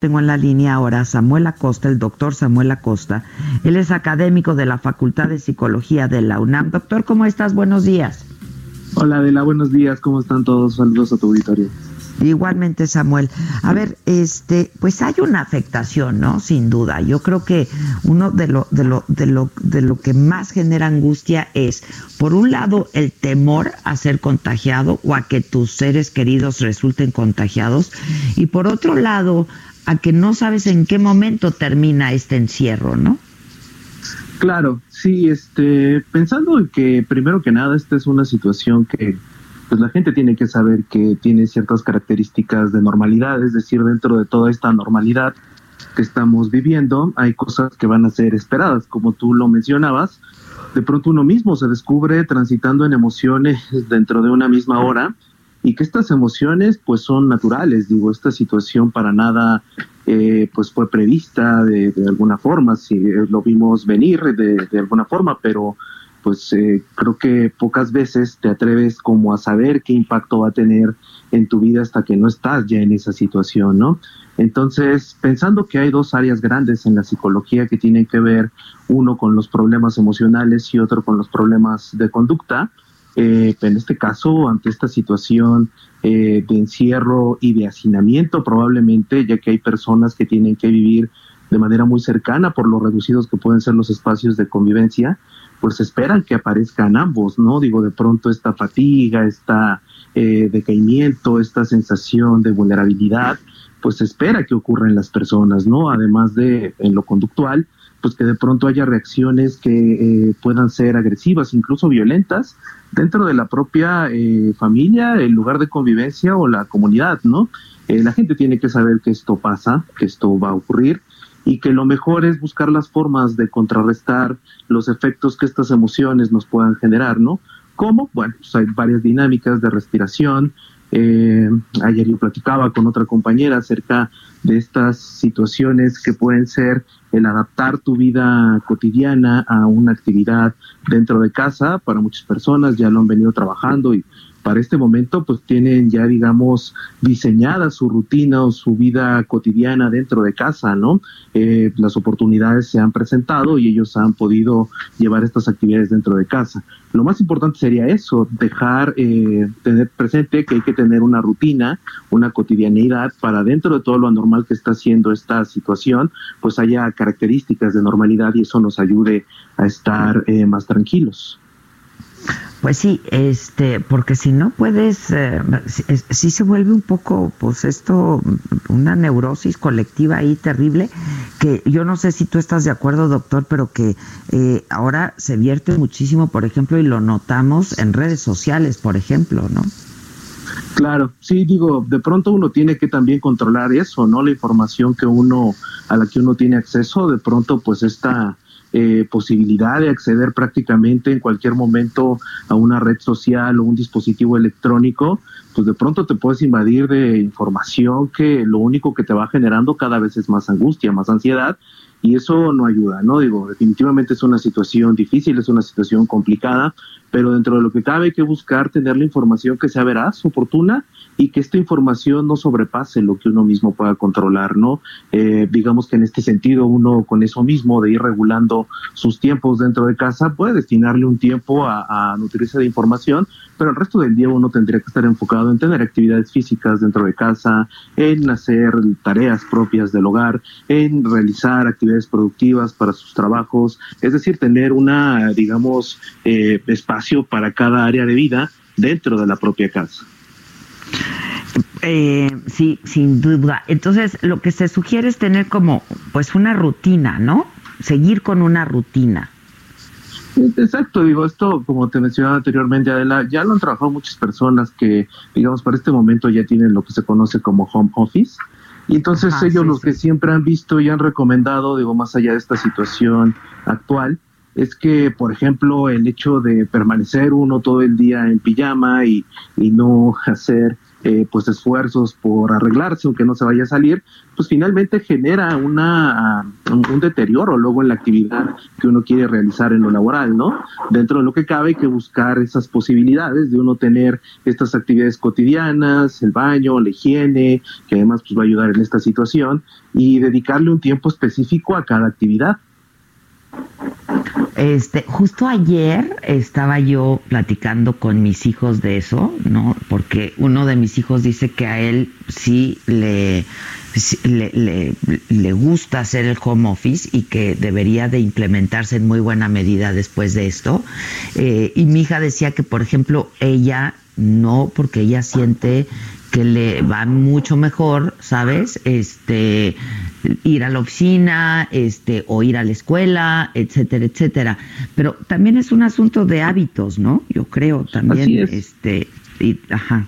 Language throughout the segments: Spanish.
Tengo en la línea ahora a Samuel Acosta, el doctor Samuel Acosta. Él es académico de la Facultad de Psicología de la UNAM. Doctor, ¿cómo estás? Buenos días. Hola, Adela, buenos días. ¿Cómo están todos? Saludos a tu auditorio. Igualmente, Samuel. A ver, este, pues hay una afectación, ¿no? Sin duda. Yo creo que uno de lo, de lo, de lo, de lo que más genera angustia es, por un lado, el temor a ser contagiado o a que tus seres queridos resulten contagiados, y por otro lado, a que no sabes en qué momento termina este encierro, ¿no? Claro, sí, este, pensando en que primero que nada esta es una situación que pues la gente tiene que saber que tiene ciertas características de normalidad, es decir, dentro de toda esta normalidad que estamos viviendo, hay cosas que van a ser esperadas, como tú lo mencionabas, de pronto uno mismo se descubre transitando en emociones dentro de una misma hora y que estas emociones pues son naturales, digo, esta situación para nada eh, pues fue prevista de, alguna forma, si eh, lo vimos venir de, de alguna forma, pero pues eh, creo que pocas veces te atreves como a saber qué impacto va a tener en tu vida hasta que no estás ya en esa situación, ¿no? Entonces, pensando que hay dos áreas grandes en la psicología que tienen que ver, uno con los problemas emocionales y otro con los problemas de conducta, eh, en este caso, ante esta situación eh, de encierro y de hacinamiento, probablemente, ya que hay personas que tienen que vivir de manera muy cercana por lo reducidos que pueden ser los espacios de convivencia, pues esperan que aparezcan ambos, ¿no? Digo, de pronto esta fatiga, esta eh, decaimiento, esta sensación de vulnerabilidad, pues espera que ocurra en las personas, ¿no? Además de en lo conductual, pues que de pronto haya reacciones que eh, puedan ser agresivas, incluso violentas, dentro de la propia eh, familia, el lugar de convivencia o la comunidad, ¿no? Eh, la gente tiene que saber que esto pasa, que esto va a ocurrir y que lo mejor es buscar las formas de contrarrestar los efectos que estas emociones nos puedan generar, ¿no? ¿Cómo? Bueno, pues hay varias dinámicas de respiración, eh, ayer yo platicaba con otra compañera acerca de estas situaciones que pueden ser el adaptar tu vida cotidiana a una actividad dentro de casa. Para muchas personas ya lo han venido trabajando y para este momento pues tienen ya digamos diseñada su rutina o su vida cotidiana dentro de casa, ¿no? Eh, las oportunidades se han presentado y ellos han podido llevar estas actividades dentro de casa. Lo más importante sería eso, dejar, eh, tener presente que hay que tener una rutina, una cotidianidad para dentro de todo lo anormal que está haciendo esta situación, pues haya características de normalidad y eso nos ayude a estar eh, más tranquilos. Pues sí, este, porque si no puedes, eh, si, se vuelve un poco, pues esto, una neurosis colectiva ahí terrible, que yo no sé si tú estás de acuerdo, doctor, pero que eh, ahora se vierte muchísimo, por ejemplo, y lo notamos en redes sociales, por ejemplo, ¿no? Claro, sí, digo, de pronto uno tiene que también controlar eso, ¿no? La información que uno, a la que uno tiene acceso, de pronto, pues esta eh, posibilidad de acceder prácticamente en cualquier momento a una red social o un dispositivo electrónico, pues de pronto te puedes invadir de información que lo único que te va generando cada vez es más angustia, más ansiedad y eso no ayuda, ¿no? Digo, definitivamente es una situación difícil, es una situación complicada, pero dentro de lo que cabe hay que buscar tener la información que sea veraz, oportuna y que esta información no sobrepase lo que uno mismo pueda controlar, ¿no? Eh, digamos que en este sentido uno con eso mismo de ir regulando sus tiempos dentro de casa puede destinarle un tiempo a, a nutrirse de información, pero el resto del día uno tendría que estar enfocado en tener actividades físicas dentro de casa, en hacer tareas propias del hogar, en realizar actividades productivas para sus trabajos, es decir, tener una, digamos, eh, espacio para cada área de vida dentro de la propia casa. Eh, sí, sin duda. Entonces, lo que se sugiere es tener como, pues, una rutina, ¿no? Seguir con una rutina. Exacto, digo, esto, como te mencionaba anteriormente, Adela, ya lo han trabajado muchas personas que, digamos, para este momento ya tienen lo que se conoce como home office. Y entonces ellos, los que siempre han visto y han recomendado, digo, más allá de esta situación actual, es que, por ejemplo, el hecho de permanecer uno todo el día en pijama y, y no hacer eh, pues esfuerzos por arreglarse aunque no se vaya a salir, pues finalmente genera una, un, deterioro luego en la actividad que uno quiere realizar en lo laboral, ¿no? Dentro de lo que cabe hay que buscar esas posibilidades de uno tener estas actividades cotidianas, el baño, la higiene, que además pues va a ayudar en esta situación, y dedicarle un tiempo específico a cada actividad. Este, justo ayer estaba yo platicando con mis hijos de eso, ¿no? Porque uno de mis hijos dice que a él sí le, le, le, gusta hacer el home office y que debería de implementarse en muy buena medida después de esto. Eh, y mi hija decía que, por ejemplo, ella no, porque ella siente que le va mucho mejor, ¿sabes? Este ir a la oficina, este o ir a la escuela, etcétera, etcétera. Pero también es un asunto de hábitos, ¿no? Yo creo también este y, ajá.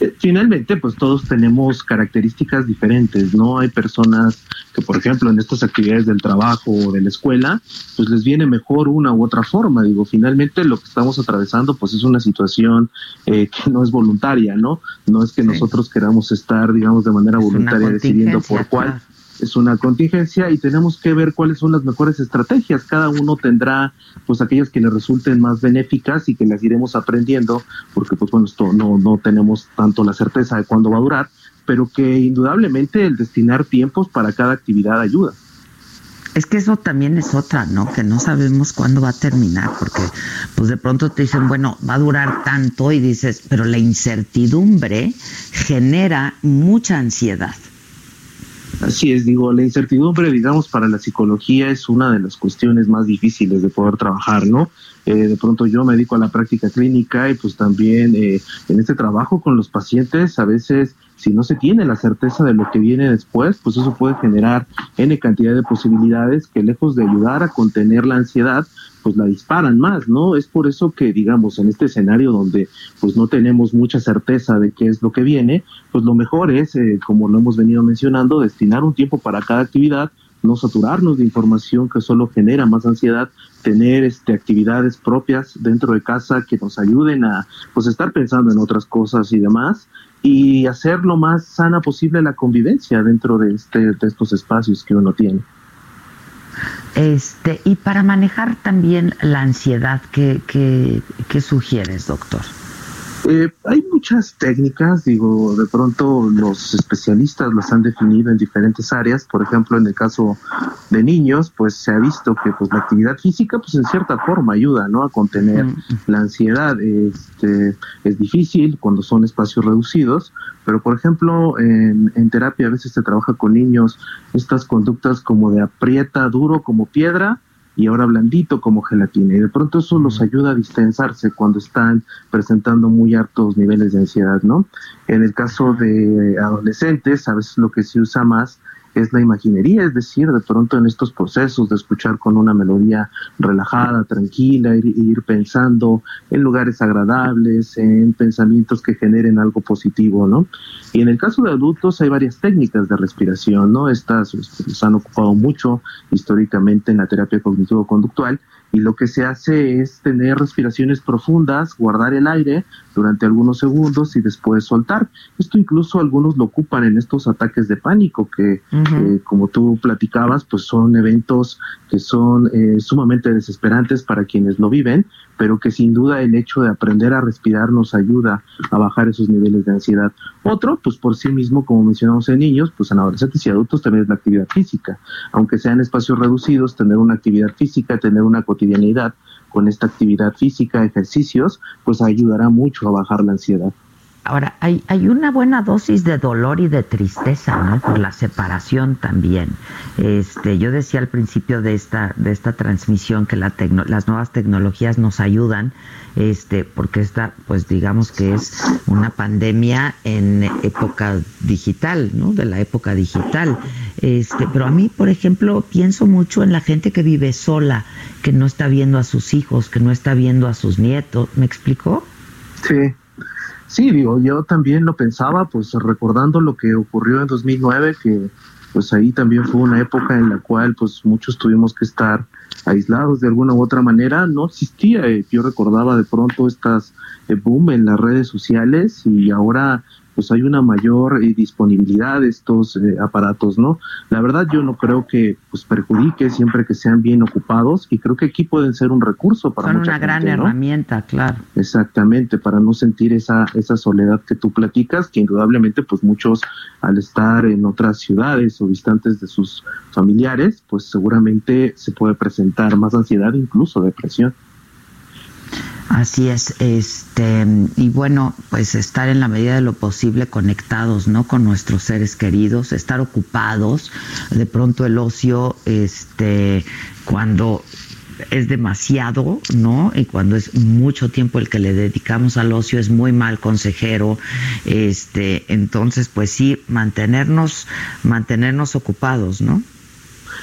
Eh, finalmente, pues todos tenemos características diferentes, ¿no? Hay personas que, por ejemplo, en estas actividades del trabajo o de la escuela, pues les viene mejor una u otra forma. Digo, finalmente lo que estamos atravesando, pues es una situación eh, que no es voluntaria, ¿no? No es que nosotros queramos estar, digamos, de manera voluntaria decidiendo por cuál es una contingencia y tenemos que ver cuáles son las mejores estrategias. Cada uno tendrá pues aquellas que le resulten más benéficas y que las iremos aprendiendo, porque pues bueno, esto no, no tenemos tanto la certeza de cuándo va a durar, pero que indudablemente el destinar tiempos para cada actividad ayuda. Es que eso también es otra, ¿no? Que no sabemos cuándo va a terminar, porque pues de pronto te dicen, bueno, va a durar tanto y dices, pero la incertidumbre genera mucha ansiedad. Así es, digo, la incertidumbre, digamos, para la psicología es una de las cuestiones más difíciles de poder trabajar, ¿no? Eh, de pronto yo me dedico a la práctica clínica y pues también eh, en este trabajo con los pacientes a veces si no se tiene la certeza de lo que viene después, pues eso puede generar N cantidad de posibilidades que lejos de ayudar a contener la ansiedad, pues la disparan más, ¿no? Es por eso que, digamos, en este escenario donde pues no tenemos mucha certeza de qué es lo que viene, pues lo mejor es, eh, como lo hemos venido mencionando, destinar un tiempo para cada actividad, no saturarnos de información que solo genera más ansiedad, tener este, actividades propias dentro de casa que nos ayuden a pues estar pensando en otras cosas y demás y hacer lo más sana posible la convivencia dentro de, este, de estos espacios que uno tiene. Este, y para manejar también la ansiedad, ¿qué, qué, qué sugieres, doctor? Eh, hay muchas técnicas, digo, de pronto los especialistas las han definido en diferentes áreas, por ejemplo, en el caso de niños, pues se ha visto que pues la actividad física, pues en cierta forma ayuda, ¿no? A contener mm. la ansiedad. Este, es difícil cuando son espacios reducidos, pero por ejemplo, en, en terapia a veces se trabaja con niños estas conductas como de aprieta duro como piedra, y ahora blandito como gelatina. Y de pronto eso los ayuda a distensarse cuando están presentando muy altos niveles de ansiedad, ¿no? En el caso de adolescentes, a veces lo que se usa más es la imaginería, es decir, de pronto en estos procesos de escuchar con una melodía relajada, tranquila, ir, ir pensando en lugares agradables, en pensamientos que generen algo positivo, ¿no? Y en el caso de adultos hay varias técnicas de respiración, ¿no? Estas pues, han ocupado mucho históricamente en la terapia cognitivo-conductual y lo que se hace es tener respiraciones profundas, guardar el aire durante algunos segundos y después soltar. Esto incluso algunos lo ocupan en estos ataques de pánico que, eh, como tú platicabas, pues son eventos que son eh, sumamente desesperantes para quienes lo viven, pero que sin duda el hecho de aprender a respirar nos ayuda a bajar esos niveles de ansiedad. Otro, pues por sí mismo, como mencionamos en niños, pues en adolescentes y adultos también es la actividad física. Aunque sean espacios reducidos, tener una actividad física, tener una con esta actividad física, ejercicios, pues ayudará mucho a bajar la ansiedad. Ahora, hay, hay una buena dosis de dolor y de tristeza, ¿no? Por la separación también. Este, yo decía al principio de esta, de esta transmisión que la las nuevas tecnologías nos ayudan, este, porque esta, pues digamos que es una pandemia en época digital, ¿no? De la época digital. Este, pero a mí, por ejemplo, pienso mucho en la gente que vive sola, que no está viendo a sus hijos, que no está viendo a sus nietos. ¿Me explicó? Sí. Sí, digo, yo también lo pensaba, pues recordando lo que ocurrió en 2009, que pues ahí también fue una época en la cual pues muchos tuvimos que estar aislados de alguna u otra manera, no existía. Eh, yo recordaba de pronto estas boom en las redes sociales y ahora pues hay una mayor eh, disponibilidad de estos eh, aparatos, ¿no? La verdad yo no creo que pues perjudique siempre que sean bien ocupados y creo que aquí pueden ser un recurso para Son una gran herramienta, claro. Exactamente, para no sentir esa esa soledad que tú platicas, que indudablemente pues muchos al estar en otras ciudades o distantes de sus familiares, pues seguramente se puede presentar más ansiedad, incluso depresión. Así es, este, y bueno, pues estar en la medida de lo posible conectados, ¿no? Con nuestros seres queridos, estar ocupados. De pronto el ocio, este, cuando es demasiado, ¿no? Y cuando es mucho tiempo el que le dedicamos al ocio es muy mal consejero. Este, entonces, pues sí, mantenernos, mantenernos ocupados, ¿no?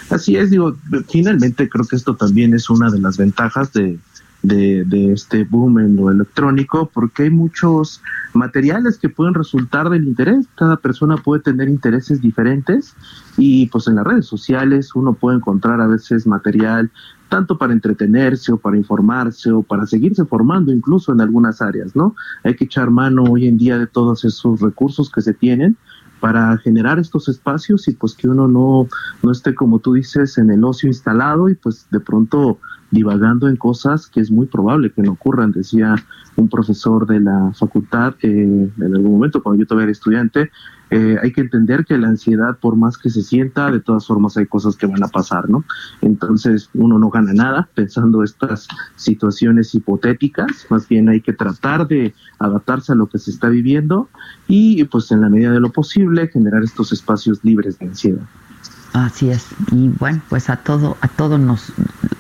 Así es, digo, finalmente creo que esto también es una de las ventajas de, de, este boom en lo electrónico, porque hay muchos materiales que pueden resultar del interés. Cada persona puede tener intereses diferentes y pues en las redes sociales uno puede encontrar a veces material tanto para entretenerse o para informarse o para seguirse formando incluso en algunas áreas, ¿no? Hay que echar mano hoy en día de todos esos recursos que se tienen para generar estos espacios y pues que uno no, no esté como tú dices en el ocio instalado y pues de pronto divagando en cosas que es muy probable que no ocurran. Decía un profesor de la facultad en algún momento, cuando yo todavía era estudiante, eh, hay que entender que la ansiedad, por más que se sienta, de todas formas hay cosas que van a pasar, ¿no? Entonces uno no gana nada pensando estas situaciones hipotéticas, más bien hay que tratar de adaptarse a lo que se está viviendo y pues en la medida de lo posible generar estos espacios libres de ansiedad. Así es. Y bueno, pues a todo, a todo nos,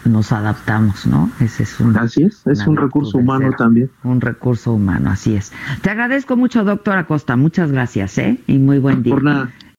nos adaptamos, ¿no? Ese es un, así es, es un recurso humano también. Un recurso humano, así es. Te agradezco mucho, doctor Acosta. Muchas gracias, ¿eh? Y muy buen día. Por nada.